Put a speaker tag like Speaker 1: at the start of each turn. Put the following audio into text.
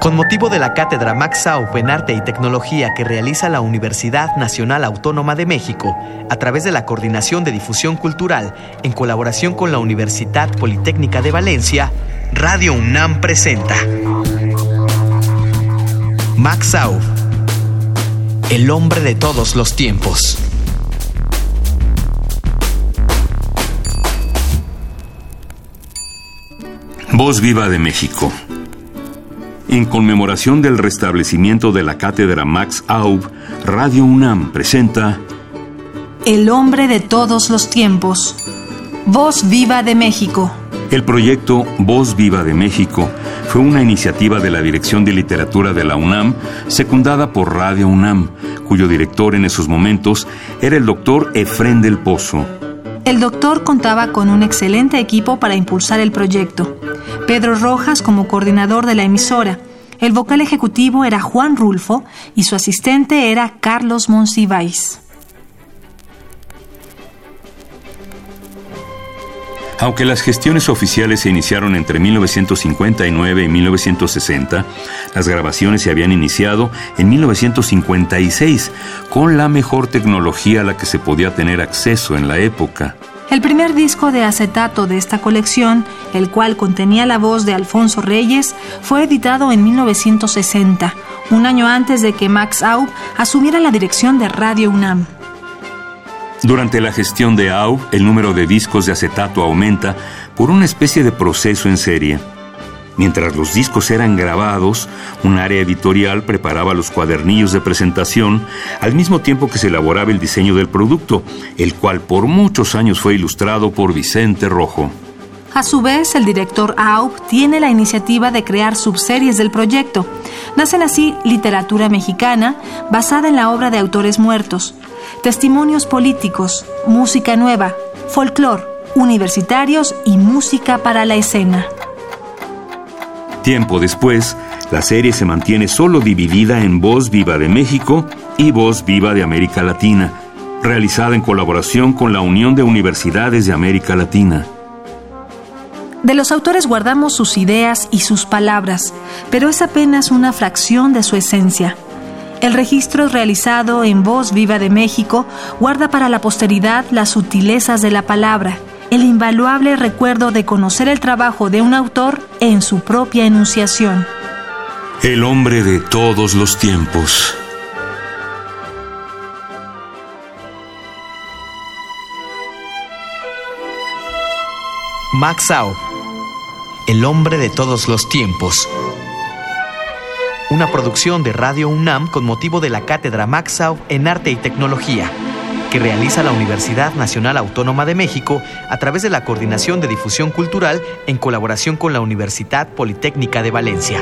Speaker 1: Con motivo de la cátedra Max Saub en Arte y Tecnología que realiza la Universidad Nacional Autónoma de México a través de la Coordinación de Difusión Cultural en colaboración con la Universidad Politécnica de Valencia, Radio UNAM presenta Max el hombre de todos los tiempos.
Speaker 2: Voz Viva de México. En conmemoración del restablecimiento de la cátedra Max Aub, Radio UNAM presenta
Speaker 3: El hombre de todos los tiempos. Voz Viva de México.
Speaker 2: El proyecto Voz Viva de México fue una iniciativa de la Dirección de Literatura de la UNAM, secundada por Radio UNAM, cuyo director en esos momentos era el doctor Efren del Pozo.
Speaker 3: El doctor contaba con un excelente equipo para impulsar el proyecto. Pedro Rojas como coordinador de la emisora. El vocal ejecutivo era Juan Rulfo y su asistente era Carlos Monsiváis.
Speaker 2: Aunque las gestiones oficiales se iniciaron entre 1959 y 1960, las grabaciones se habían iniciado en 1956 con la mejor tecnología a la que se podía tener acceso en la época.
Speaker 3: El primer disco de acetato de esta colección, el cual contenía la voz de Alfonso Reyes, fue editado en 1960, un año antes de que Max Aub asumiera la dirección de Radio UNAM.
Speaker 2: Durante la gestión de Aub, el número de discos de acetato aumenta por una especie de proceso en serie. Mientras los discos eran grabados, un área editorial preparaba los cuadernillos de presentación al mismo tiempo que se elaboraba el diseño del producto, el cual por muchos años fue ilustrado por Vicente Rojo.
Speaker 3: A su vez, el director AUP tiene la iniciativa de crear subseries del proyecto. Nacen así literatura mexicana, basada en la obra de autores muertos, testimonios políticos, música nueva, folclor, universitarios y música para la escena.
Speaker 2: Tiempo después, la serie se mantiene solo dividida en Voz Viva de México y Voz Viva de América Latina, realizada en colaboración con la Unión de Universidades de América Latina.
Speaker 3: De los autores guardamos sus ideas y sus palabras, pero es apenas una fracción de su esencia. El registro realizado en Voz Viva de México guarda para la posteridad las sutilezas de la palabra, el invaluable recuerdo de conocer el trabajo de un autor en su propia enunciación.
Speaker 2: El hombre de todos los tiempos.
Speaker 1: Max Aub, el hombre de todos los tiempos. Una producción de Radio UNAM con motivo de la cátedra Max Aub en Arte y Tecnología que realiza la Universidad Nacional Autónoma de México a través de la Coordinación de Difusión Cultural en colaboración con la Universidad Politécnica de Valencia.